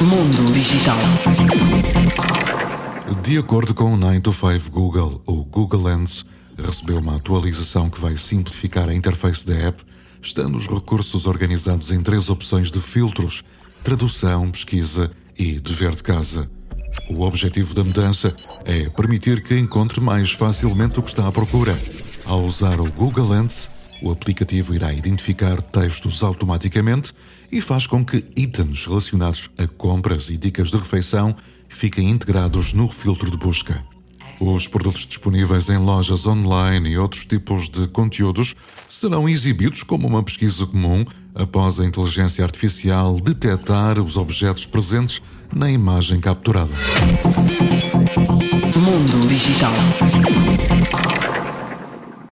Mundo Digital. De acordo com o 9 to 5 Google, o Google Lens recebeu uma atualização que vai simplificar a interface da app, estando os recursos organizados em três opções de filtros: tradução, pesquisa e dever de casa. O objetivo da mudança é permitir que encontre mais facilmente o que está à procura. Ao usar o Google Lens, o aplicativo irá identificar textos automaticamente e faz com que itens relacionados a compras e dicas de refeição fiquem integrados no filtro de busca. Os produtos disponíveis em lojas online e outros tipos de conteúdos serão exibidos como uma pesquisa comum após a inteligência artificial detectar os objetos presentes na imagem capturada. Mundo Digital.